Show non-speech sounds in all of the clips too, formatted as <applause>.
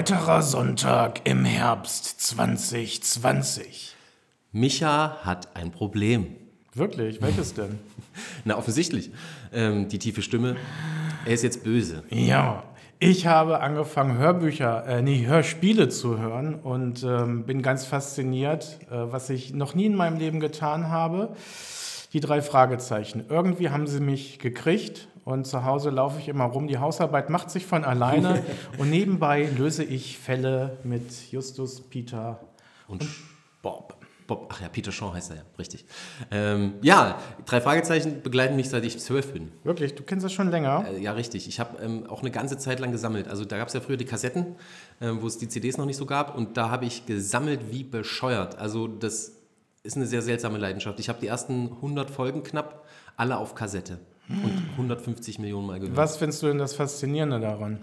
weiterer Sonntag im Herbst 2020. Micha hat ein Problem. Wirklich? Welches denn? <laughs> Na, offensichtlich. Ähm, die tiefe Stimme. Er ist jetzt böse. Ja, ich habe angefangen, Hörbücher, äh, nee, Hörspiele zu hören und ähm, bin ganz fasziniert, äh, was ich noch nie in meinem Leben getan habe. Die drei Fragezeichen. Irgendwie haben sie mich gekriegt und zu Hause laufe ich immer rum. Die Hausarbeit macht sich von alleine <laughs> und nebenbei löse ich Fälle mit Justus, Peter Und, Bob. Bob. Ach ja, Peter Shaw heißt er ja, richtig. Ähm, ja, drei Fragezeichen begleiten mich, seit ich zwölf bin. Wirklich, du kennst das schon länger? Äh, ja, richtig. Ich habe ähm, auch eine ganze Zeit lang gesammelt. Also da gab es ja früher die Kassetten, ähm, wo es die CDs noch nicht so gab. Und da habe ich gesammelt wie bescheuert. Also das ist eine sehr seltsame Leidenschaft. Ich habe die ersten 100 Folgen knapp alle auf Kassette. Und 150 Millionen Mal gehört. Was findest du denn das Faszinierende daran?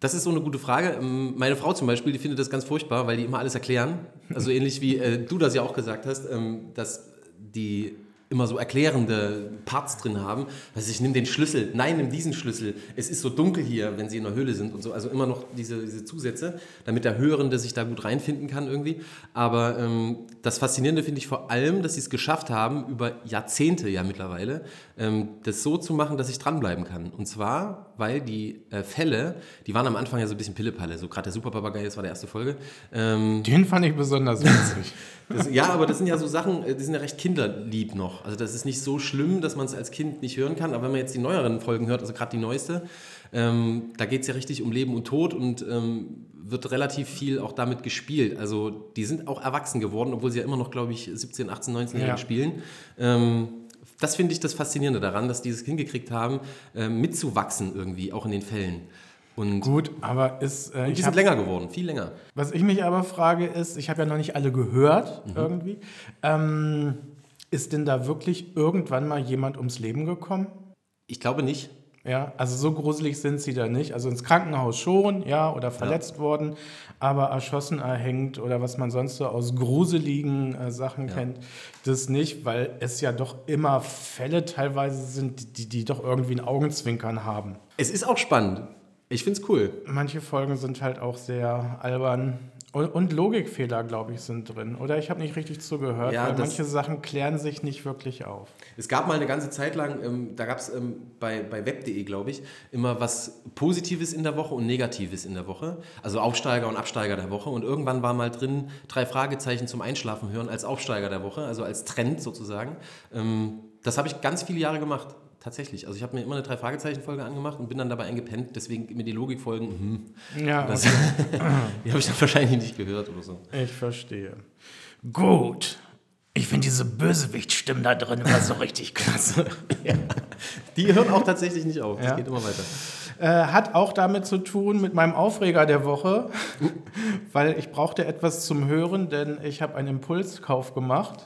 Das ist so eine gute Frage. Ähm, Meine Frau zum Beispiel, die findet das ganz furchtbar, weil die immer alles erklären. Also ähnlich wie äh, du das ja auch gesagt hast, ähm, dass die immer so erklärende Parts drin haben. Also ich nehme den Schlüssel, nein, nimm diesen Schlüssel. Es ist so dunkel hier, wenn sie in der Höhle sind und so. Also immer noch diese, diese Zusätze, damit der Hörende sich da gut reinfinden kann irgendwie. Aber ähm, das Faszinierende finde ich vor allem, dass sie es geschafft haben, über Jahrzehnte ja mittlerweile, ähm, das so zu machen, dass ich dranbleiben kann. Und zwar, weil die äh, Fälle, die waren am Anfang ja so ein bisschen Pillepalle. So gerade der Superpapagei, das war die erste Folge. Ähm, Den fand ich besonders witzig. <laughs> das, ja, aber das sind ja so Sachen, äh, die sind ja recht kinderlieb noch. Also das ist nicht so schlimm, dass man es als Kind nicht hören kann. Aber wenn man jetzt die neueren Folgen hört, also gerade die neueste, ähm, da geht es ja richtig um Leben und Tod und ähm, wird relativ viel auch damit gespielt. Also die sind auch erwachsen geworden, obwohl sie ja immer noch, glaube ich, 17, 18, 19 Jahre Ja. spielen. Ähm, das finde ich das Faszinierende daran, dass die es hingekriegt haben, ähm, mitzuwachsen irgendwie, auch in den Fällen. Und, Gut, aber ist. Äh, und die sind hab, länger geworden, viel länger. was ich mich aber frage, ist, ich habe ja noch nicht alle gehört irgendwie. Ähm, ist denn da wirklich irgendwann mal jemand ums Leben gekommen? Ich glaube nicht. Ja, also so gruselig sind sie da nicht. Also ins Krankenhaus schon, ja, oder verletzt worden, aber erschossen, erhängt oder was man sonst so aus gruseligen äh, Sachen kennt, das nicht, weil es ja doch immer Fälle teilweise sind, die, die doch irgendwie ein Augenzwinkern haben. Es ist auch spannend. Ich finde es cool. Manche Folgen sind halt auch sehr albern. Und, Logikfehler, glaube ich, sind drin. Oder ich habe nicht richtig zugehört, Ja, weil manche Sachen klären sich nicht wirklich auf. Es gab mal eine ganze Zeit lang, ähm, da gab es ähm, bei, bei web.de, glaube ich, immer was Positives in der Woche und Negatives in der Woche. Also Aufsteiger und Absteiger der Woche. Und irgendwann war mal drin, drei Fragezeichen zum Einschlafen hören als Aufsteiger der Woche, also als Trend sozusagen. Ähm, das habe ich ganz viele Jahre gemacht. Tatsächlich. Also ich habe mir immer eine Drei-Fragezeichen-Folge angemacht und bin dann dabei eingepennt. Deswegen mir die Logikfolgen, hm, Ja, das, <laughs> die habe ich dann wahrscheinlich nicht gehört oder so. ich verstehe. Gut. Ich finde diese Bösewicht-Stimmen da drin immer so richtig <laughs> klasse. Die hören auch tatsächlich nicht auf. Das Ja. geht immer weiter. Äh, hat auch damit zu tun mit meinem Aufreger der Woche, <laughs> weil ich brauchte etwas zum Hören, denn ich habe einen Impulskauf gemacht.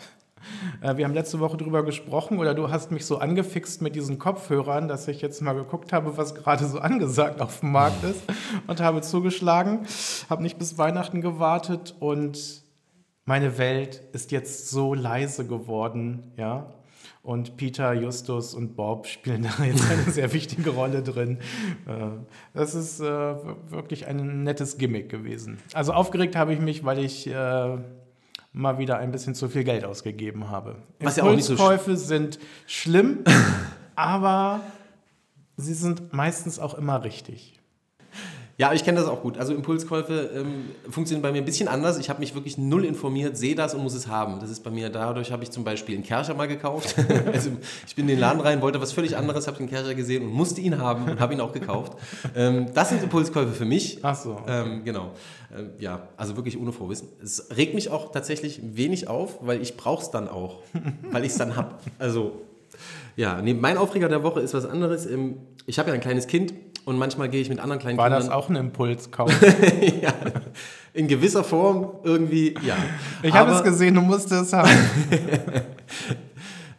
Äh, wir haben letzte Woche darüber gesprochen oder du hast mich so angefixt mit diesen Kopfhörern, dass ich jetzt mal geguckt habe, was gerade so angesagt auf dem Markt ist und habe zugeschlagen, habe nicht bis Weihnachten gewartet und meine Welt ist jetzt so leise geworden, ja. Und Peter, Justus und Bob spielen da jetzt eine <laughs> sehr wichtige Rolle drin. Äh, Das ist äh, wirklich ein nettes Gimmick gewesen. Also aufgeregt habe ich mich, weil ich mal wieder ein bisschen zu viel Geld ausgegeben habe. Was ja auch nicht so Impulskäufe sind schlimm, <laughs> aber sie sind meistens auch immer richtig. Ja, ich kenne das auch gut. Also Impulskäufe ähm, funktionieren bei mir ein bisschen anders. Ich habe mich wirklich null informiert, sehe das und muss es haben. Das ist bei mir, dadurch habe ich zum Beispiel einen Kercher mal gekauft. <laughs> also ich bin in den Laden rein, wollte was völlig anderes, habe den Kercher gesehen und musste ihn haben und habe ihn auch gekauft. Ähm, das sind Impulskäufe für mich. Ach so. Ähm, genau. Ähm, ja, also wirklich ohne Vorwissen. Es regt mich auch tatsächlich wenig auf, weil ich brauche es dann auch, weil ich es dann habe. Also ja, nee, mein Aufreger der Woche ist was anderes. Ähm, Ich habe ja ein kleines Kind und manchmal gehe ich mit anderen kleinen War Kindern. das auch ein Impulskauf? <laughs> ja, in gewisser Form irgendwie, ja. Ich habe es gesehen, du musst es haben. <laughs>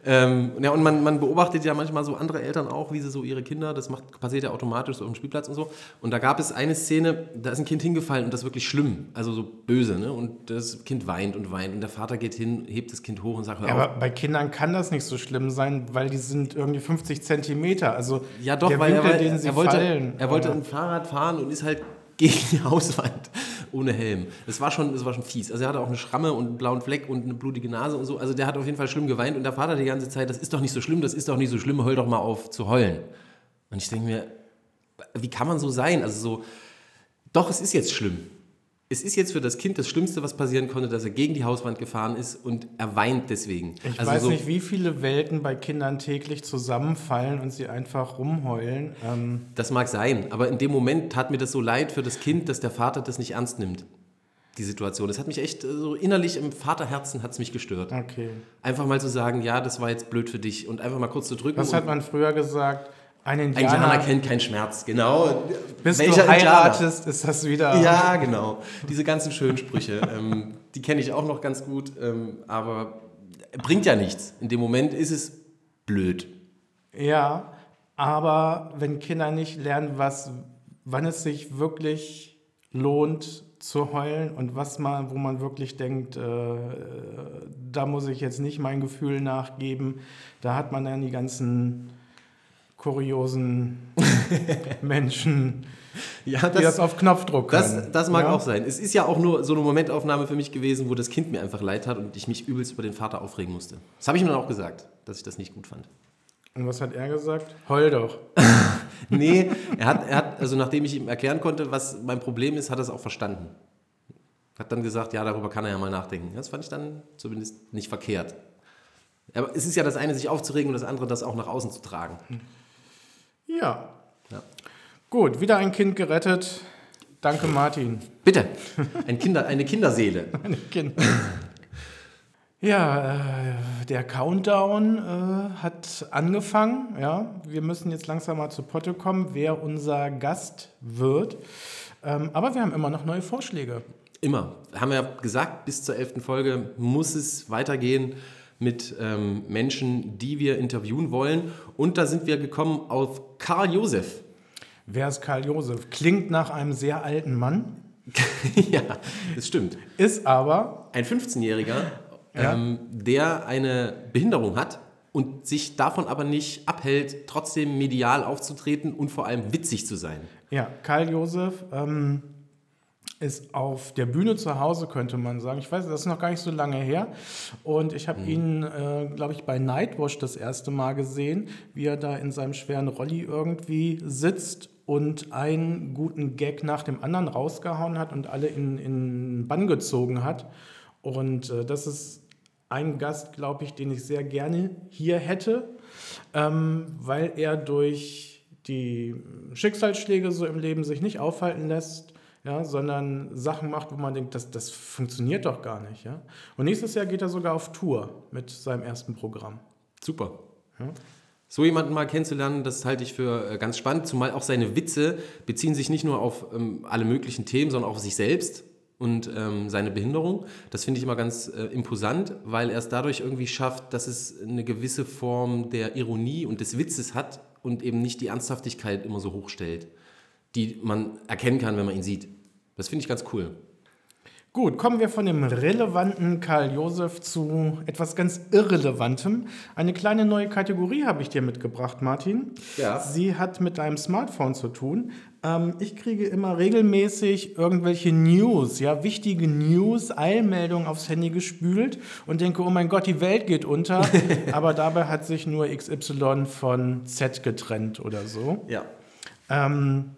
Ähm, ja, und man, man beobachtet ja manchmal so andere Eltern auch, wie sie so ihre Kinder, das macht, passiert ja automatisch so auf dem Spielplatz und so. Und da gab es eine Szene, da ist ein Kind hingefallen und das ist wirklich schlimm, also so böse, ne? Und das Kind weint und weint und der Vater geht hin, hebt das Kind hoch und sagt, hör Ja, auf. aber bei Kindern kann das nicht so schlimm sein, weil die sind irgendwie 50 Zentimeter. Also Ja, doch, der weil Winkel, er, den sie er wollte, fallen. er wollte ein Fahrrad fahren und ist halt <laughs> gegen die Hauswand ohne Helm. Das war schon, das war schon fies. Also er hatte auch eine Schramme und einen blauen Fleck und eine blutige Nase und so. Also der hat auf jeden Fall schlimm geweint und der Vater die ganze Zeit, das ist doch nicht so schlimm, das ist doch nicht so schlimm, heul doch mal auf zu heulen. Und ich denke mir, wie kann man so sein? Also so, doch, es ist jetzt schlimm. Es ist jetzt für das Kind das Schlimmste, was passieren konnte, dass er gegen die Hauswand gefahren ist und er weint deswegen. Ich also weiß so, nicht, wie viele Welten bei Kindern täglich zusammenfallen und sie einfach rumheulen. Ähm, Das mag sein, aber in dem Moment tat mir das so leid für das Kind, dass der Vater das nicht ernst nimmt, die Situation. Das hat mich echt äh, so innerlich im Vaterherzen hat es mich gestört. okay. Einfach mal zu sagen, ja, das war jetzt blöd für dich und einfach mal kurz zu drücken. Was hat man früher gesagt? Ein ein Indianer, Indianer kennt keinen Schmerz, genau. bis Welcher du Indianer? heiratest, ist das wieder... Ja, genau. Diese ganzen schönen Sprüche, ähm, die kenne ich auch noch ganz gut, ähm, aber bringt ja nichts. In dem Moment ist es blöd. Ja, aber wenn Kinder nicht lernen, was, wann es sich wirklich lohnt zu heulen und was man, wo man wirklich denkt, äh, da muss ich jetzt nicht mein Gefühl nachgeben, da hat man dann die ganzen kuriosen <laughs> Menschen, Ja, die das auf Knopfdruck können. Das, das mag ja? auch sein. Es ist ja auch nur so eine Momentaufnahme für mich gewesen, wo das Kind mir einfach leid hat und ich mich übelst über den Vater aufregen musste. Das habe ich ihm dann auch gesagt, dass ich das nicht gut fand. Und was hat er gesagt? Heul doch. <laughs> Nee, er hat, er hat, also nachdem ich ihm erklären konnte, was mein Problem ist, hat er es auch verstanden. Hat dann gesagt, ja, darüber kann er ja mal nachdenken. Das fand ich dann zumindest nicht verkehrt. Aber es ist ja das eine, sich aufzuregen und das andere, das auch nach außen zu tragen. Ja. Ja. Gut, wieder ein Kind gerettet. Danke, Martin. Bitte, ein Kinder, eine Kinderseele. <laughs> Meine Kinder. Ja, äh, der Countdown äh, hat angefangen. Ja, wir müssen jetzt langsam mal zu Potte kommen, wer unser Gast wird. Ähm, aber wir haben immer noch neue Vorschläge. Immer. Haben wir ja gesagt, bis zur elften Folge muss es weitergehen mit ähm, Menschen, die wir interviewen wollen. Und da sind wir gekommen auf Karl Josef. Wer ist Karl Josef? Klingt nach einem sehr alten Mann, <laughs> ja, das stimmt. ist aber Ein 15-Jähriger, Ja. ähm, der eine Behinderung hat und sich davon aber nicht abhält, trotzdem medial aufzutreten und vor allem witzig zu sein. Ja, Karl Josef ähm, ist auf der Bühne zu Hause, könnte man sagen. Ich weiß, das ist noch gar nicht so lange her. Und ich habe ihn, äh, glaube ich, bei Nightwash das erste Mal gesehen, wie er da in seinem schweren Rolli irgendwie sitzt und einen guten Gag nach dem anderen rausgehauen hat und alle in, in Bann gezogen hat. Und äh, das ist ein Gast, glaube ich, den ich sehr gerne hier hätte, ähm, weil er durch die Schicksalsschläge so im Leben sich nicht aufhalten lässt, ja, sondern Sachen macht, wo man denkt, das, das funktioniert doch gar nicht. Ja? Und nächstes Jahr geht er sogar auf Tour mit seinem ersten Programm. Super. So jemanden mal kennenzulernen, das halte ich für äh, ganz spannend, zumal auch seine Witze beziehen sich nicht nur auf ähm, alle möglichen Themen, sondern auch auf sich selbst und ähm, seine Behinderung. Das finde ich immer ganz äh, imposant, weil er es dadurch irgendwie schafft, dass es eine gewisse Form der Ironie und des Witzes hat und eben nicht die Ernsthaftigkeit immer so hochstellt, die man erkennen kann, wenn man ihn sieht. Das finde ich ganz cool. Gut, kommen wir von dem relevanten Karl Josef zu etwas ganz Irrelevantem. Eine kleine neue Kategorie habe ich dir mitgebracht, Martin. Ja. Sie hat mit deinem Smartphone zu tun. Ähm, ich kriege immer regelmäßig irgendwelche News, ja, wichtige News, Eilmeldungen aufs Handy gespült und denke, oh mein Gott, die Welt geht unter. <laughs> Aber dabei hat sich nur XY von Z getrennt oder so. Ja. Ähm,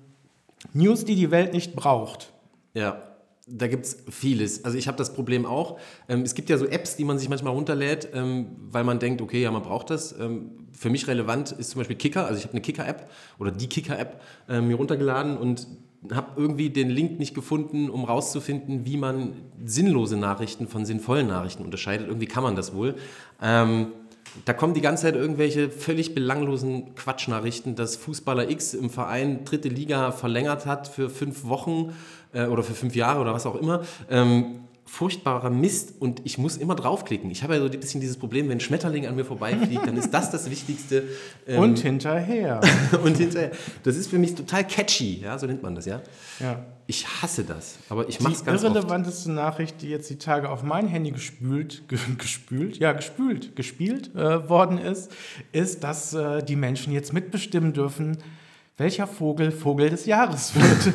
News, die die Welt nicht braucht. Ja, da gibt es vieles. Also ich habe das Problem auch. Ähm, es gibt ja so Apps, die man sich manchmal runterlädt, ähm, weil man denkt, okay, ja, man braucht das. Ähm, für mich relevant ist zum Beispiel Kicker. Also ich habe eine Kicker-App oder die Kicker-App mir runtergeladen und habe irgendwie den Link nicht gefunden, um rauszufinden, wie man sinnlose Nachrichten von sinnvollen Nachrichten unterscheidet. Irgendwie kann man das wohl. Ähm, da kommen die ganze Zeit irgendwelche völlig belanglosen Quatschnachrichten, dass Fußballer X im Verein dritte Liga verlängert hat für fünf Wochen äh, oder für fünf Jahre oder was auch immer. Ähm, furchtbarer Mist und ich muss immer draufklicken. Ich habe ja so ein bisschen dieses Problem, wenn ein Schmetterling an mir vorbeifliegt, dann ist das das Wichtigste. Ähm, Und hinterher. <laughs> und hinterher, das ist für mich total catchy, ja, so nennt man das, ja. ja. Ich hasse das, aber ich mache es Die ganz oft. irrelevanteste Nachricht, die jetzt die Tage auf mein Handy gespült, ge, gespült, ja, gespült, gespielt äh, worden ist, ist, dass äh, die Menschen jetzt mitbestimmen dürfen, welcher Vogel Vogel des Jahres <laughs> wird.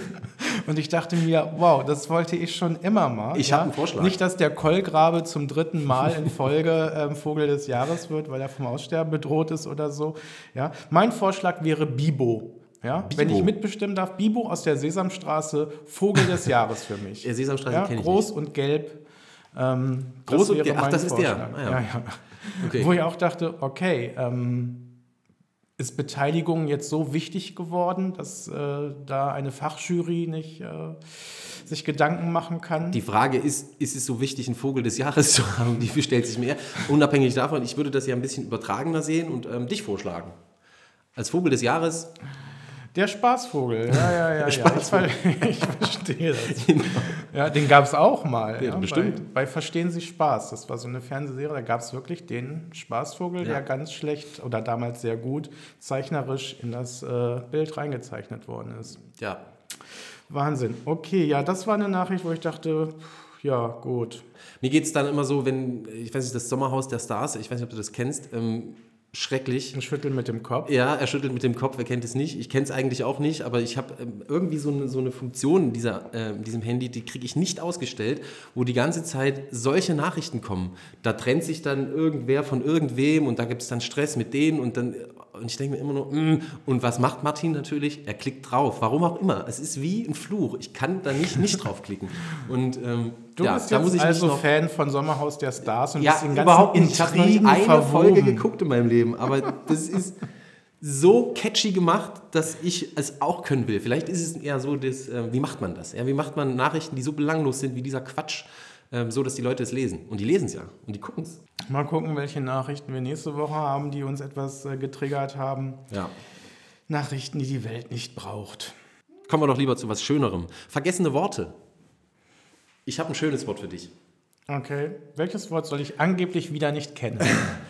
Und ich dachte mir, wow, das wollte ich schon immer mal. Ich habe einen Vorschlag. Nicht, dass der Kollgrabe zum dritten Mal in Folge ähm, Vogel des Jahres wird, weil er vom Aussterben bedroht ist oder so. Ja. Mein Vorschlag wäre Bibo. Ja, wenn ich mitbestimmen darf, Bibo aus der Sesamstraße, Vogel des Jahres für mich. Der Sesamstraße ja, kenn ich Groß und gelb. Ähm, Groß und gelb. Ach, das ist der. Vorschlag. Ah, ja. ja, ja. Okay. Wo ich auch dachte, okay, ähm, ist Beteiligung jetzt so wichtig geworden, dass äh, da eine Fachjury nicht äh, sich Gedanken machen kann? Die Frage ist, ist es so wichtig, einen Vogel des Jahres zu haben? Die stellt sich mir. Unabhängig davon, ich würde das ja ein bisschen übertragener sehen und ähm, dich vorschlagen. Als Vogel des Jahres. Der Spaßvogel, ja, ja, ja. ja. Ich, Spaßvogel. ver <laughs> ich verstehe das. <laughs> Ja, den gab es auch mal. Ja, bestimmt. Bei, bei Verstehen Sie Spaß. Das war so eine Fernsehserie, da gab es wirklich den Spaßvogel, Ja. der ganz schlecht oder damals sehr gut zeichnerisch in das äh, Bild reingezeichnet worden ist. Ja. Wahnsinn. Okay, ja, das war eine Nachricht, wo ich dachte, ja, gut. Mir geht es dann immer so, wenn, ich weiß nicht, das Sommerhaus der Stars, ich weiß nicht, ob du das kennst, ähm, schrecklich. Ein Schütteln mit dem Kopf. Ja, er schüttelt mit dem Kopf, wer kennt es nicht. Ich kenne es eigentlich auch nicht, aber ich habe ähm, irgendwie so eine, so eine Funktion in dieser, äh, in diesem Handy, die kriege ich nicht ausgestellt, wo die ganze Zeit solche Nachrichten kommen. Da trennt sich dann irgendwer von irgendwem und da gibt es dann Stress mit denen und dann, und ich denke mir immer nur, mm. und was macht Martin natürlich? Er klickt drauf, warum auch immer. Es ist wie ein Fluch. Ich kann da nicht, nicht draufklicken. Und ähm, Du ja, bist da muss ich also noch Fan von Sommerhaus der Stars und ja, bist in ganzen überhaupt nicht. Ich habe eine verwoben. Folge geguckt in meinem Leben, aber das ist so catchy gemacht, dass ich es auch können will. Vielleicht ist es eher so, das, äh, wie macht man das? Ja, wie macht man Nachrichten, die so belanglos sind wie dieser Quatsch, ähm, so dass die Leute es lesen? Und die lesen es ja und die gucken es. Mal gucken, welche Nachrichten wir nächste Woche haben, die uns etwas äh, getriggert haben. Ja. Nachrichten, die die Welt nicht braucht. Kommen wir doch lieber zu was Schönerem. Vergessene Worte. Ich habe ein schönes Wort für dich. Okay. Welches Wort soll ich angeblich wieder nicht kennen?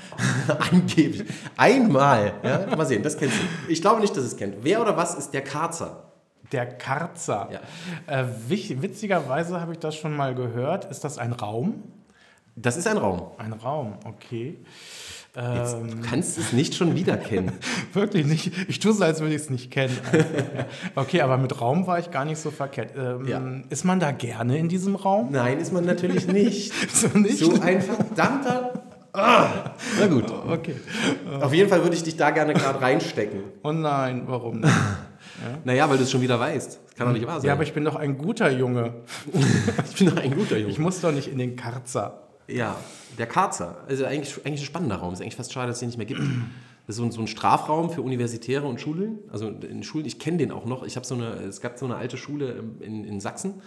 <laughs> Angeblich. Einmal. Ja? Mal sehen, das kennst du. Ich glaube nicht, dass es kennt. Wer oder was ist der Karzer? Der Karzer. Ja. Äh, witzigerweise habe ich das schon mal gehört. Ist das ein Raum? Das ist ein Raum. Ein Raum, okay. Jetzt, Ähm, du kannst es nicht schon wieder kennen. <laughs> Wirklich nicht. Ich tue so, als würde ich es nicht kennen. <laughs> okay, aber mit Raum war ich gar nicht so verkehrt. Ähm, Ja. Ist man da gerne in diesem Raum? Nein, ist man natürlich nicht. <laughs> So nicht? So ein verdammter. Ah. Na gut. Okay. Auf jeden Fall würde ich dich da gerne gerade reinstecken. Oh nein, warum nicht? Naja, weil du es schon wieder weißt. Das kann doch nicht wahr sein. Ja, aber ich bin doch ein guter Junge. <laughs> ich bin doch ein guter Junge. Ich muss doch nicht in den Karzer. Ja, der Karzer. Also eigentlich, eigentlich ein spannender Raum. Ist eigentlich fast schade, dass es den nicht mehr gibt. Das ist so ein, so ein Strafraum für Universitäre und Schulen. Also in Schulen, ich kenne den auch noch. Ich habe so eine, es gab so eine alte Schule in, in Sachsen,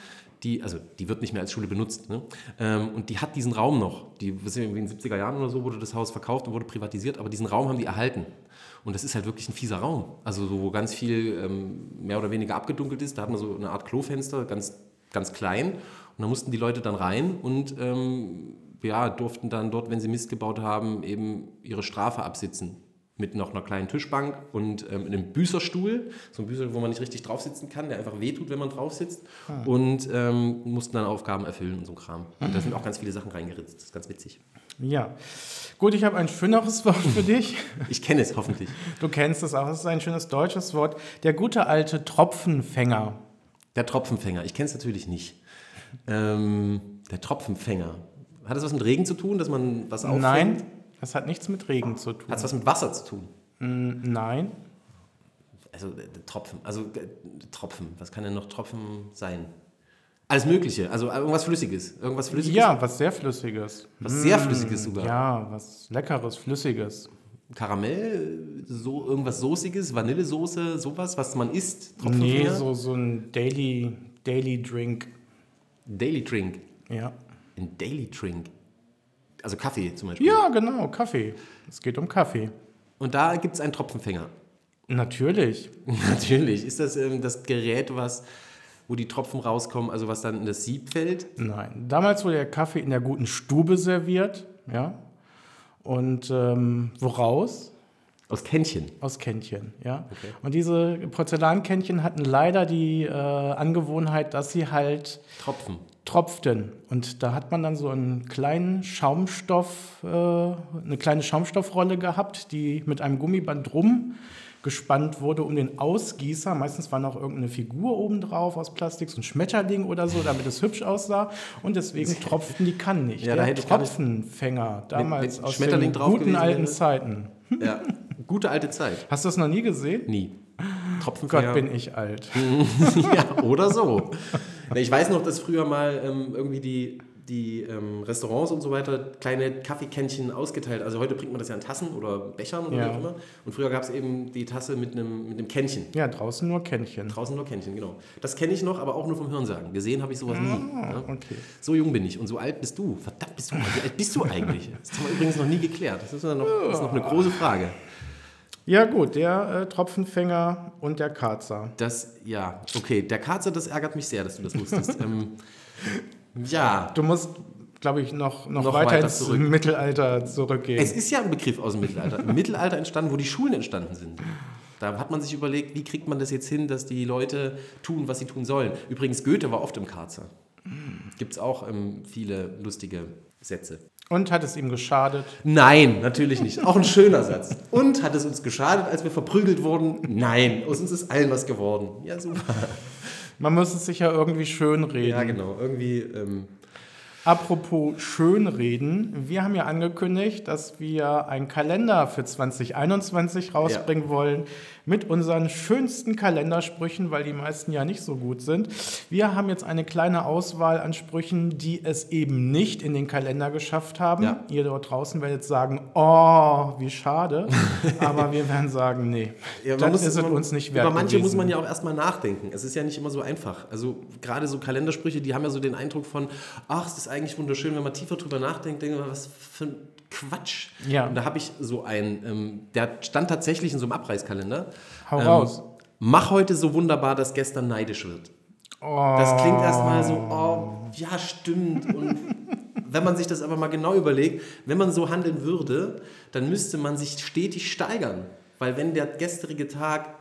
die, also die wird nicht mehr als Schule benutzt. Ne? Ähm, und die hat diesen Raum noch. Die, was in den 70er Jahren oder so wurde das Haus verkauft und wurde privatisiert, aber diesen Raum haben die erhalten. Und das ist halt wirklich ein fieser Raum. Also so, wo ganz viel ähm, mehr oder weniger abgedunkelt ist. Da hat man so eine Art Klofenster, ganz, ganz klein. Und da mussten die Leute dann rein und ähm, ja, durften dann dort, wenn sie Mist gebaut haben, eben ihre Strafe absitzen. Mit noch einer kleinen Tischbank und ähm, einem Büßerstuhl. So ein Büßerstuhl, wo man nicht richtig drauf sitzen kann, der einfach wehtut, wenn man drauf sitzt. Und ähm, mussten dann Aufgaben erfüllen und so ein Kram. Und da sind auch ganz viele Sachen reingeritzt. Das ist ganz witzig. Ja. Gut, ich habe ein schöneres Wort für <laughs> dich. Ich kenne es hoffentlich. Du kennst es auch. Es ist ein schönes deutsches Wort. Der gute alte Tropfenfänger. Der Tropfenfänger. Ich kenne es natürlich nicht. Ähm, der Tropfenfänger. Hat das was mit Regen zu tun, dass man was auffängt? Nein, das hat nichts mit Regen zu tun. Hat es was mit Wasser zu tun? Nein. Also äh, Tropfen, also äh, Tropfen, was kann denn noch Tropfen sein? Alles Mögliche, also irgendwas Flüssiges. Irgendwas Flüssiges? Ja, was sehr Flüssiges. Was sehr Flüssiges sogar. Ja, was Leckeres, Flüssiges. Karamell, so irgendwas Soßiges, Vanillesoße, sowas, was man isst. Nee, Tropfenfinger? so, so ein Daily, Daily Drink. Daily Drink. Ja. Ein Daily Drink. Also Kaffee zum Beispiel. Ja, genau, Kaffee. Es geht um Kaffee. Und da gibt es einen Tropfenfänger. Natürlich. <laughs> Natürlich. Ist das ähm, das Gerät, was, wo die Tropfen rauskommen, also was dann in das Sieb fällt? Nein. Damals wurde der Kaffee in der guten Stube serviert. Ja. Und ähm, woraus? Aus Kännchen. Aus Kännchen, ja. Und diese Porzellankännchen hatten leider die äh, Angewohnheit, dass sie halt Tropfen. Tropften. Und da hat man dann so einen kleinen Schaumstoff, äh, eine kleine Schaumstoffrolle gehabt, die mit einem Gummiband drum gespannt wurde um den Ausgießer. Meistens war noch irgendeine Figur oben drauf aus Plastik, so ein Schmetterling oder so, damit es hübsch aussah. Und deswegen <laughs> tropften die Kannen nicht. Ja, da Der hätte gar nicht- Tropfenfänger, damals wenn aus Schmetterling den guten alten wäre. Zeiten. <laughs> Ja, gute alte Zeit. Hast du das noch nie gesehen? Nie. Tropfen <laughs> Gott, bin ich alt. ja, oder so. Ich weiß noch, dass früher mal ähm, irgendwie die, die ähm, Restaurants und so weiter kleine Kaffeekännchen ausgeteilt. Also heute bringt man das ja in Tassen oder Bechern oder Ja. wie auch immer. Und früher gab es eben die Tasse mit einem, mit einem Kännchen. Ja, draußen nur Kännchen. Draußen nur Kännchen, genau. Das kenne ich noch, aber auch nur vom Hörensagen. Gesehen habe ich sowas nie. Ja? okay. So jung bin ich und so alt bist du. Verdammt bist du. Wie alt bist du eigentlich? Das haben wir übrigens noch nie geklärt. Das ist, ja noch, das ist noch eine große Frage. Ja gut, der äh, Tropfenfänger und der Karzer. Das, ja, okay. Der Karzer, das ärgert mich sehr, dass du das wusstest. <laughs> ähm, ja, Du musst, glaube ich, noch, noch, Noch weiter, weiter ins zurück. Mittelalter zurückgehen. Es ist ja ein Begriff aus dem Mittelalter. Im Mittelalter entstanden, wo die Schulen entstanden sind. Da hat man sich überlegt, wie kriegt man das jetzt hin, dass die Leute tun, was sie tun sollen. Übrigens, Goethe war oft im Karzer. Gibt es auch ähm, viele lustige Sätze. und hat es ihm geschadet? Nein, natürlich nicht. Auch ein schöner Satz. Und hat es uns geschadet, als wir verprügelt wurden? Nein, aus uns ist allen was geworden. Ja, super. Man muss es sich ja irgendwie schönreden. Ja, genau. Irgendwie, ähm, Apropos Schönreden, wir haben ja angekündigt, dass wir einen Kalender für 2021 rausbringen wollen mit unseren schönsten Kalendersprüchen, weil die meisten ja nicht so gut sind. Wir haben jetzt eine kleine Auswahl an Sprüchen, die es eben nicht in den Kalender geschafft haben. Ja. Ihr dort draußen werdet sagen, oh, wie schade. <laughs> Aber wir werden sagen, nee, Ja, muss- ist es man- uns nicht wert Über manche muss gewesen. man ja auch erstmal nachdenken. Es ist ja nicht immer so einfach. Also gerade so Kalendersprüche, die haben ja so den Eindruck von, ach, es ist eigentlich wunderschön, wenn man tiefer drüber nachdenkt, denkt man, was für ein Quatsch. Ja. Und da habe ich so einen, ähm, der stand tatsächlich in so einem Abreißkalender. Hau Ähm, raus. Mach heute so wunderbar, dass gestern neidisch wird. Das klingt erstmal so, oh, ja, stimmt. Und <laughs> wenn man sich das aber mal genau überlegt, wenn man so handeln würde, dann müsste man sich stetig steigern. Weil wenn der gestrige Tag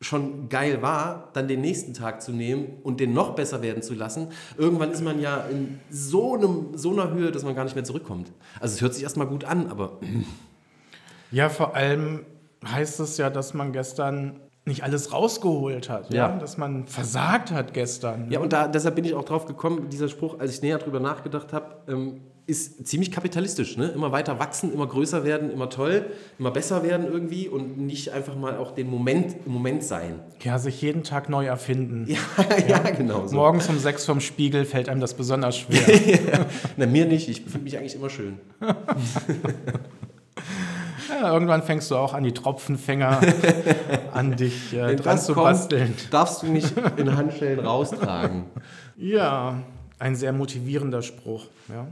schon geil war, dann den nächsten Tag zu nehmen und den noch besser werden zu lassen, irgendwann ist man ja in so, einem, so einer Höhe, dass man gar nicht mehr zurückkommt. Also es hört sich erstmal gut an, aber Ja, vor allem heißt es ja, dass man gestern nicht alles rausgeholt hat, ja. Ja. dass man versagt hat gestern. Ja, und da, deshalb bin ich auch drauf gekommen, dieser Spruch, als ich näher drüber nachgedacht habe, ähm, ist ziemlich kapitalistisch. Ne? Immer weiter wachsen, immer größer werden, immer toll, immer besser werden irgendwie und nicht einfach mal auch den Moment im Moment sein. Ja, sich jeden Tag neu erfinden. Ja, <laughs> ja, genau so. Morgens um sechs vom Spiegel fällt einem das besonders schwer. <laughs> Na, mir nicht, ich finde mich eigentlich immer schön. <laughs> ja, irgendwann fängst du auch an, die Tropfenfänger an dich äh, dran zu kommt, basteln. darfst du nicht in Handschellen raustragen. Ja, ein sehr motivierender Spruch. Ja.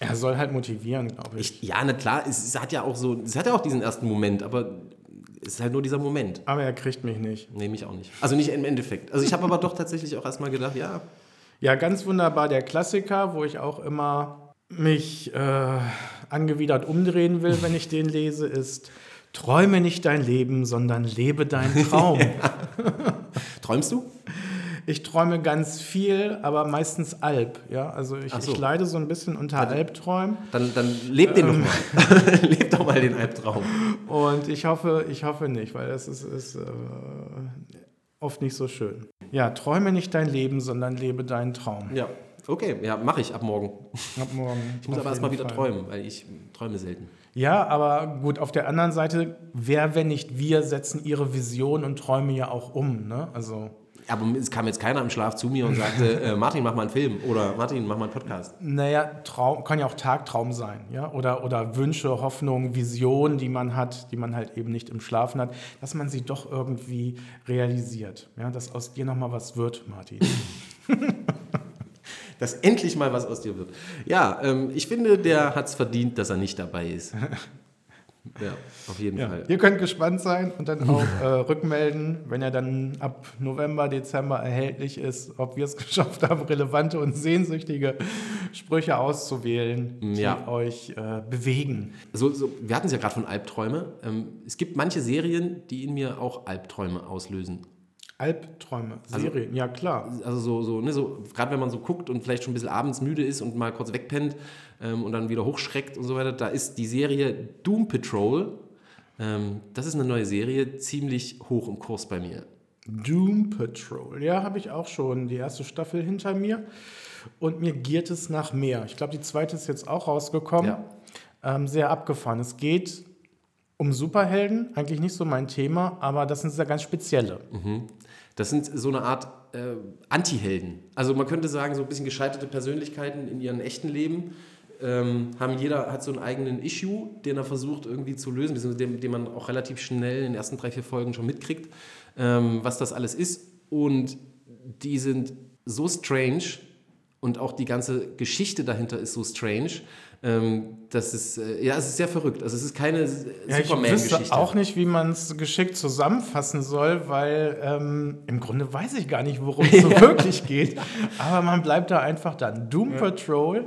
Er soll halt motivieren, glaube ich. Ich, ja, na klar, es, es hat ja auch so, es hat ja auch diesen ersten Moment, aber es ist halt nur dieser Moment. Aber er kriegt mich nicht. Nee, mich auch nicht. Also nicht im Endeffekt. Also ich habe aber doch tatsächlich auch erstmal gedacht, ja, Ja, ganz wunderbar der Klassiker, wo ich auch immer mich äh, angewidert umdrehen will, wenn ich den lese, ist Träume nicht dein Leben, sondern lebe deinen <laughs> Traum. träumst du? Ich träume ganz viel, aber meistens Alb. Ja? Also ich, so. ich leide so ein bisschen unter Albträumen Dann, dann leb den doch mal. <laughs> leb doch mal den Albtraum. und ich hoffe, ich hoffe nicht, weil das ist, ist äh, oft nicht so schön. Ja, träume nicht dein Leben, sondern lebe deinen Traum. Ja, okay, ja, mache ich ab morgen. Ab morgen. <laughs> Ich muss aber erstmal wieder träumen, weil ich träume selten. Ja, aber gut, auf der anderen Seite, wer, wenn nicht wir, setzen ihre Visionen und Träume ja auch um. Ne? Also, Aber es kam jetzt keiner im Schlaf zu mir und sagte, <laughs> äh, Martin, mach mal einen Film oder Martin, mach mal einen Podcast. naja, Traum, kann ja auch Tagtraum sein. Ja? Oder, oder Wünsche, Hoffnungen, Visionen, die man hat, die man halt eben nicht im Schlafen hat, dass man sie doch irgendwie realisiert. Ja? Dass aus dir nochmal was wird, Martin. <laughs> Dass endlich mal was aus dir wird. Ja, ähm, ich finde, der hat es verdient, dass er nicht dabei ist. <laughs> Ja, auf jeden Ja. Fall. Ihr könnt gespannt sein und dann auch <laughs> äh, rückmelden, wenn er dann ab November, Dezember erhältlich ist, ob wir es <laughs> geschafft haben, relevante und sehnsüchtige Sprüche auszuwählen, die Ja. euch äh, bewegen. So, so, wir hatten es ja gerade von Albträume. Ähm, es gibt manche Serien, die in mir auch Albträume auslösen. Albträume, Serien, ja klar. Also so, so, ne, so gerade wenn man so guckt und vielleicht schon ein bisschen abends müde ist und mal kurz wegpennt ähm, und dann wieder hochschreckt und so weiter, da ist die Serie Doom Patrol Ähm, das ist eine neue Serie, ziemlich hoch im Kurs bei mir. Doom Patrol. Ja, habe ich auch schon die erste Staffel hinter mir. Und mir giert es nach mehr. Ich glaube, die zweite ist jetzt auch rausgekommen. Ja. Ähm, sehr abgefahren. Es geht um Superhelden, eigentlich nicht so mein Thema, aber das sind sehr ganz spezielle. Das sind so eine Art äh, Anti-Helden. Also man könnte sagen, so ein bisschen gescheiterte Persönlichkeiten in ihrem echten Leben. Ähm, haben jeder hat so einen eigenen Issue, den er versucht irgendwie zu lösen, den, den man auch relativ schnell in den ersten drei, vier Folgen schon mitkriegt, ähm, was das alles ist. Und die sind so strange und auch die ganze Geschichte dahinter ist so strange. Ähm, das ist, äh, ja, es ist sehr verrückt. Also es ist keine Ja, ich wüsste Superman-Geschichte. auch nicht, wie man es geschickt zusammenfassen soll, weil ähm, im Grunde weiß ich gar nicht, worum es so <laughs> wirklich geht. Aber man bleibt da einfach dann. Doom Patrol.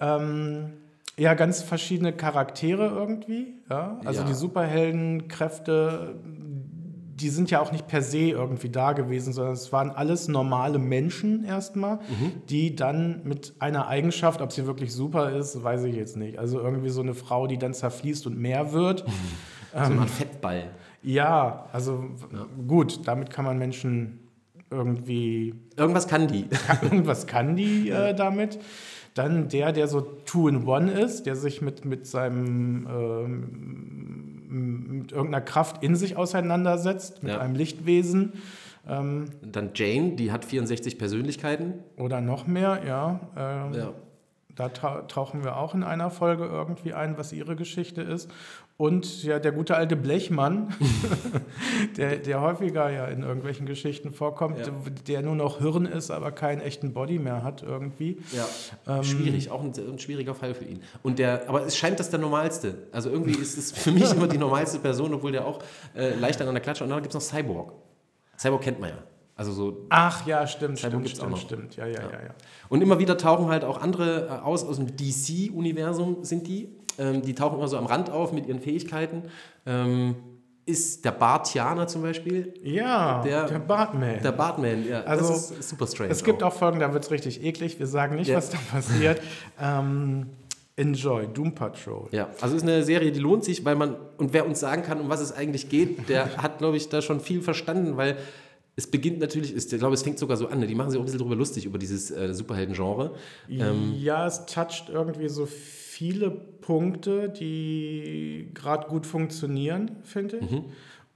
Ja. Ähm, ja, ganz verschiedene Charaktere irgendwie. Ja? Also Ja. die Superheldenkräfte, die sind ja auch nicht per se irgendwie da gewesen, sondern es waren alles normale Menschen erstmal, die dann mit einer Eigenschaft, ob sie wirklich super ist, weiß ich jetzt nicht. Also irgendwie so eine Frau, die dann zerfließt und mehr wird. <laughs> so eine Art Fettball. Ja, also gut, damit kann man Menschen irgendwie Irgendwas kann die. <laughs> irgendwas kann die äh, damit. Dann der, der so Two-in-One ist, der sich mit, mit seinem ähm, mit irgendeiner Kraft in sich auseinandersetzt, mit Ja. einem Lichtwesen Dann Jane, die hat 64 Persönlichkeiten. oder noch mehr, ja. Ähm, Ja. Da ta tauchen wir auch in einer Folge irgendwie ein, was ihre Geschichte ist. Und ja, der gute alte Blechmann, <laughs> der, der häufiger ja in irgendwelchen Geschichten vorkommt, Ja. der nur noch Hirn ist, aber keinen echten Body mehr hat irgendwie. Ja. Schwierig, auch ein, ein schwieriger Fall für ihn. Und der, aber es scheint das der normalste. Also irgendwie ist es für mich immer die normalste Person, obwohl der auch äh, leicht an der Klatsche. Und dann gibt es noch Cyborg. Cyborg kennt man ja. Also so Ach ja, stimmt, Cyborg stimmt, auch stimmt, stimmt. Ja, ja, ja, ja. Und immer wieder tauchen halt auch andere äh, aus, aus dem DC-Universum sind die. Ähm, die tauchen immer so am Rand auf mit ihren Fähigkeiten. Ähm, ist der Bartianer zum Beispiel, Ja, Der- der, Bartman. der Bartman, ja, Also, das ist super strange. es gibt auch Folgen, da wird es richtig eklig. Wir sagen nicht, Ja. was da passiert. <laughs> ähm, enjoy, Doom Patrol. Ja, also ist eine Serie, die lohnt sich, weil man, und wer uns sagen kann, um was es eigentlich geht, der <laughs> hat, glaube ich, da schon viel verstanden, weil es beginnt natürlich, ist, ich glaube, es fängt sogar so an, ne? die machen sich auch ein bisschen drüber lustig, über dieses äh, Superhelden-Genre. Ähm, ja, es toucht irgendwie so viele Punkte, die gerade gut funktionieren, finde ich.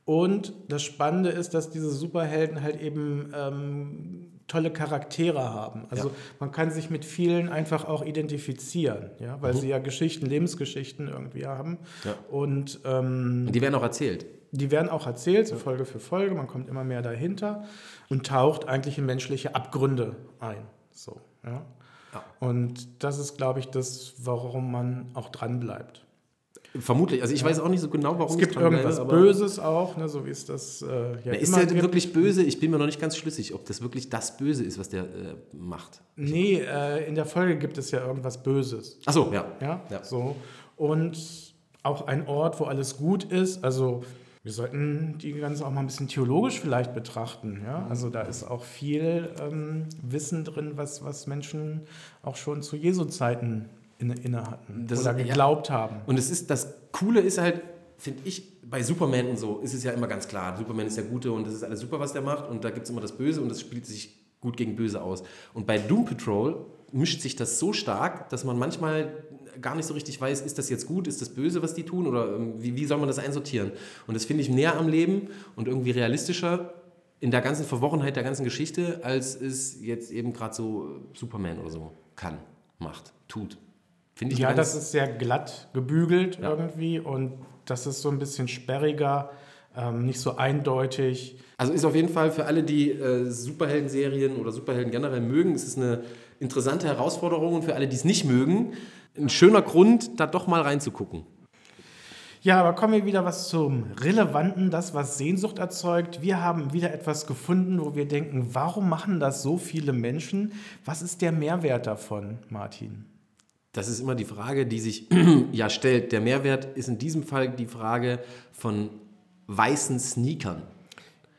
Und das Spannende ist, dass diese Superhelden halt eben ähm, tolle Charaktere haben. Also Ja. man kann sich mit vielen einfach auch identifizieren, ja, weil sie ja Geschichten, Lebensgeschichten irgendwie haben. Ja. Und ähm, und die werden auch erzählt. Die werden auch erzählt, so Folge für Folge, man kommt immer mehr dahinter und taucht eigentlich in menschliche Abgründe ein. So, ja. Ja. Und das ist, glaube ich, das, warum man auch dran bleibt. Vermutlich, also ich weiß auch nicht so genau, warum Es gibt bleibe, irgendwas aber- Böses auch, ne, so wie es das äh, ja Na, ist der gibt. wirklich böse? Ich bin mir noch nicht ganz schlüssig, ob das wirklich das Böse ist, was der äh, macht. Nee, äh, in der Folge gibt es ja irgendwas Böses. Achso, ja. Ja, Ja. so. Und auch ein Ort, wo alles gut ist. Also wir sollten die Ganze auch mal ein bisschen theologisch vielleicht betrachten. Ja? Also da ist auch viel ähm, Wissen drin, was, was Menschen auch schon zu Jesu Zeiten inne, inne hatten Das oder ist- ja. geglaubt haben. Und es ist, das Coole ist halt, finde ich, bei Superman und so ist es ja immer ganz klar. Superman ist der Gute und das ist alles super, was der macht. Und da gibt es immer das Böse und das spielt sich gut gegen Böse aus. Und bei Doom Patrol mischt sich das so stark, dass man manchmal gar nicht so richtig weiß, ist das jetzt gut, ist das böse, was die tun oder ähm, wie, wie soll man das einsortieren? Und das finde ich näher am Leben und irgendwie realistischer in der ganzen Verworrenheit der ganzen Geschichte, als es jetzt eben gerade so äh, Superman oder so kann, macht, tut. Finde ich Ja, das ist sehr glatt gebügelt Ja. irgendwie und das ist so ein bisschen sperriger, ähm, nicht so eindeutig. Also ist auf jeden Fall für alle, die äh, Superhelden-Serien oder Superhelden generell mögen, ist es eine interessante Herausforderung und für alle, die es nicht mögen, ein schöner Grund, da doch mal reinzugucken. Ja, aber kommen wir wieder was zum Relevanten, das, was Sehnsucht erzeugt. Wir haben wieder etwas gefunden, wo wir denken, warum machen das so viele Menschen? Was ist der Mehrwert davon, Martin? Das ist immer die Frage, die sich <clears throat> ja stellt. Der Mehrwert ist in diesem Fall die Frage von weißen Sneakern.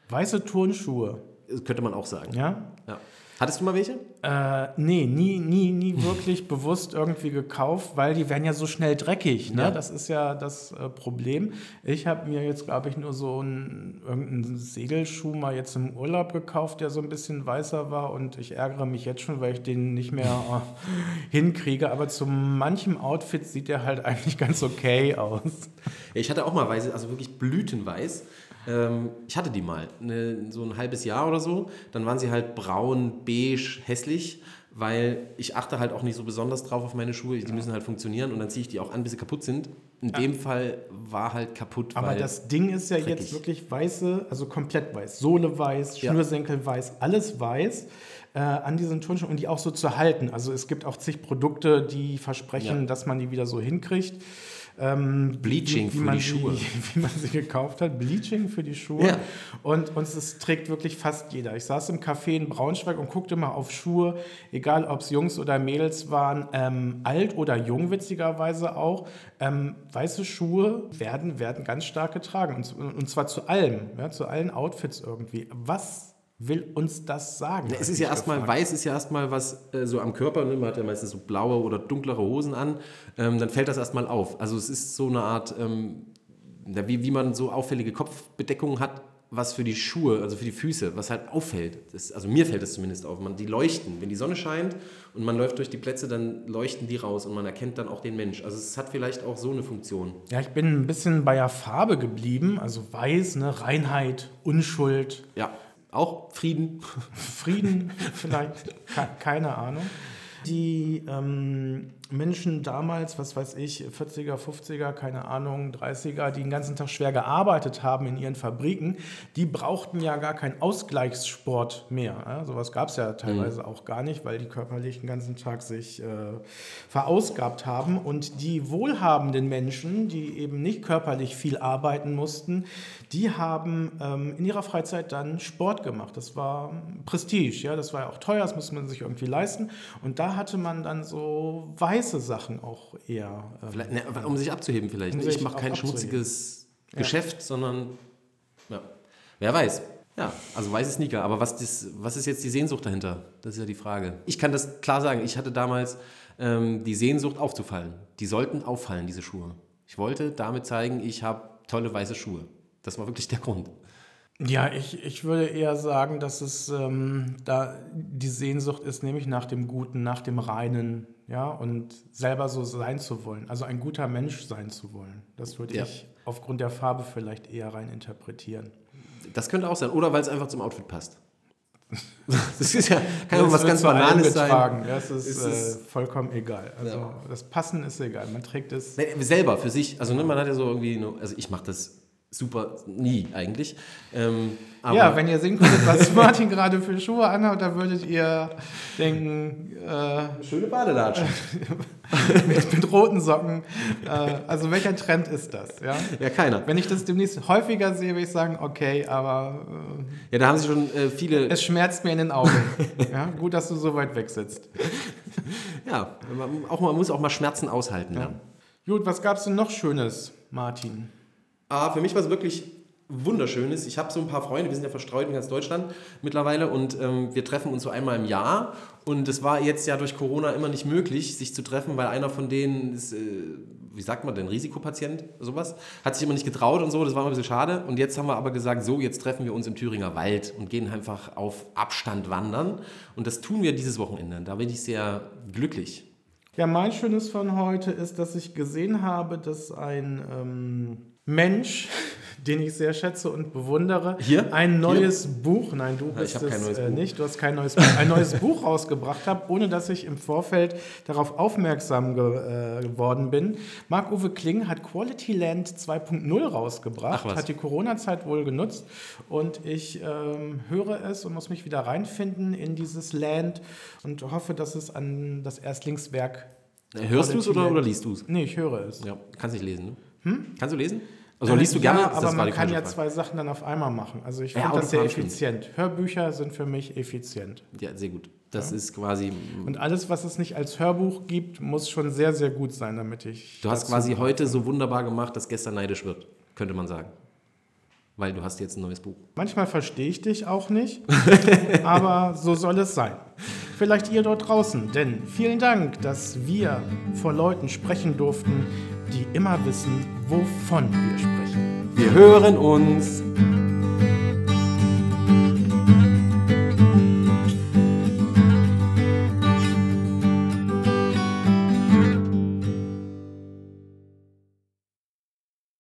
Weiße Turnschuhe, Das könnte man auch sagen. ja? Ja. Hattest du mal welche? Äh, nee, nie, nie, nie wirklich <laughs> bewusst irgendwie gekauft, weil die werden ja so schnell dreckig. Ne? Ja. Das ist ja das äh, Problem. Ich habe mir jetzt, glaube ich, nur so einen, irgendeinen Segelschuh mal jetzt im Urlaub gekauft, der so ein bisschen weißer war und ich ärgere mich jetzt schon, weil ich den nicht mehr äh, <laughs> hinkriege. Aber zu manchem Outfit sieht der halt <laughs> eigentlich ganz okay aus. Ich hatte auch mal weiße, also wirklich blütenweiß. Ähm, ich hatte die mal, ne, so ein halbes Jahr oder so. Dann waren sie halt braun, beige, hässlich, weil ich achte halt auch nicht so besonders drauf auf meine Schuhe. Die müssen halt funktionieren und dann ziehe ich die auch an, bis sie kaputt sind. In dem Fall war halt kaputt, Aber das Ding ist ja dreckig. jetzt wirklich weiße, also komplett weiß. Sohle weiß, Ja. Schnürsenkel weiß, alles weiß äh, an diesen Turnschuhen und die auch so zu halten. Also es gibt auch zig Produkte, die versprechen, Ja. dass man die wieder so hinkriegt. Ähm, Bleaching wie, wie für die Schuhe. Sie, <laughs> wie man sie gekauft hat. Bleaching für die Schuhe. Ja. Und, es trägt wirklich fast jeder. Ich saß im Café in Braunschweig und guckte mal auf Schuhe, egal ob es Jungs oder Mädels waren, ähm, alt oder jung witzigerweise auch. Ähm, weiße Schuhe werden, werden ganz stark getragen und, und zwar zu allem, ja, zu allen Outfits irgendwie. Was will uns das sagen? Es hab ist ja erstmal, gefragt. weiß ist ja erstmal was äh, so am Körper, ne? man hat ja meistens so blaue oder dunklere Hosen an, ähm, dann fällt das erstmal auf. Also es ist so eine Art, ähm, wie, wie man so auffällige Kopfbedeckungen hat, was für die Schuhe, also für die Füße, was halt auffällt. Das, also mir fällt das zumindest auf. Man, die leuchten. Wenn die Sonne scheint und man läuft durch die Plätze, dann leuchten die raus und man erkennt dann auch den Mensch. Also es hat vielleicht auch so eine Funktion. Ja, ich bin ein bisschen bei der Farbe geblieben, also weiß, ne, Reinheit, Unschuld, Ja, auch Frieden. Frieden vielleicht, ke keine Ahnung. Die ähm, Menschen damals, was weiß ich, 40er, 50er, keine Ahnung, 30er, die den ganzen Tag schwer gearbeitet haben in ihren Fabriken, die brauchten ja gar keinen Ausgleichssport mehr. Ja? Sowas gab es ja teilweise auch gar nicht, weil die körperlich den ganzen Tag sich äh, verausgabt haben. Und die wohlhabenden Menschen, die eben nicht körperlich viel arbeiten mussten, die haben ähm, in ihrer Freizeit dann Sport gemacht. Das war Prestige, ja, das war ja auch teuer, das musste man sich irgendwie leisten. Und da hatte man dann so weiße Sachen auch eher. Ähm, ne, um sich abzuheben vielleicht. Um ne? ich mache kein abzuheben. schmutziges Geschäft, sondern ja. wer weiß. Ja, also weiße Sneaker. Aber was, das, was ist jetzt die Sehnsucht dahinter? Das ist ja die Frage. Ich kann das klar sagen. Ich hatte damals ähm, die Sehnsucht aufzufallen. Die sollten auffallen, diese Schuhe. Ich wollte damit zeigen, ich habe tolle weiße Schuhe. Das war wirklich der Grund. Ja, ich, ich würde eher sagen, dass es ähm, da die Sehnsucht ist, nämlich nach dem Guten, nach dem Reinen, ja, und selber so sein zu wollen, also ein guter Mensch sein zu wollen. Das würde Ja. ich aufgrund der Farbe vielleicht eher rein interpretieren. Das könnte auch sein. Oder weil es einfach zum Outfit passt. <laughs> Das ist ja, kann ja was ganz Banales sein. Das ist, äh, ist- vollkommen egal. Also Ja. das Passen ist egal. Man trägt es. Selber, für sich. Also ne, man hat ja so irgendwie, nur, also ich mache das super nie eigentlich. Ähm, ja, wenn ihr sehen könntet, was <laughs> Martin gerade für Schuhe anhat, da würdet ihr denken, äh, schöne Badelatschen. <laughs> mit, mit roten Socken. Äh, also welcher Trend ist das? Ja? Ja, keiner. Wenn ich das demnächst häufiger sehe, würde ich sagen, okay, aber Ja, da haben sie schon äh, viele. äh, es schmerzt mir in den Augen. <laughs> ja? Gut, dass du so weit weg sitzt. ja, man, auch, man muss auch mal Schmerzen aushalten. Ja. Gut, was gab es denn noch Schönes, Martin? Ah, für mich war es wirklich wunderschönes. Ich habe so ein paar Freunde, wir sind ja verstreut in ganz Deutschland mittlerweile und ähm, wir treffen uns so einmal im Jahr. Und es war jetzt ja durch Corona immer nicht möglich, sich zu treffen, weil einer von denen ist, äh, wie sagt man denn, Risikopatient, sowas, hat sich immer nicht getraut und so, das war immer ein bisschen schade. Und jetzt haben wir aber gesagt, so, jetzt treffen wir uns im Thüringer Wald und gehen einfach auf Abstand wandern. Und das tun wir dieses Wochenende. Da bin ich sehr glücklich. Ja, mein Schönes von heute ist, dass ich gesehen habe, dass ein ähm, Mensch, den ich sehr schätze und bewundere, Hier? ein neues Buch, nein, du ich bist kein es neues äh, Buch. nicht, du hast kein neues Buch, ein neues Buch rausgebracht habe, ohne dass ich im Vorfeld darauf aufmerksam ge äh, geworden bin. Marc-Uwe Kling hat Quality Land 2.0 rausgebracht, hat die Corona-Zeit wohl genutzt und ich ähm, höre es und muss mich wieder reinfinden in dieses Land und hoffe, dass es an das Erstlingswerk Hörst du es oder, oder liest du es? Nee, ich höre es. Ja, kannst nicht lesen, ne? Kannst du lesen? Also liest du Äh, Ja, gerne? aber man kann ja Frage. zwei Sachen dann auf einmal machen. Also ich Ja, finde das sehr Autofahren stimmt. effizient. Hörbücher sind für mich effizient. Ja, sehr gut. Das ist quasi. Und alles, was es nicht als Hörbuch gibt, muss schon sehr, sehr gut sein, damit ich. Du hast quasi heute so wunderbar gemacht, dass gestern neidisch wird, könnte man sagen. weil du hast jetzt ein neues Buch. Manchmal verstehe ich dich auch nicht, <laughs> aber so soll es sein. Vielleicht ihr dort draußen, denn vielen Dank, dass wir vor Leuten sprechen durften, die immer wissen, wovon wir sprechen. Wir hören uns.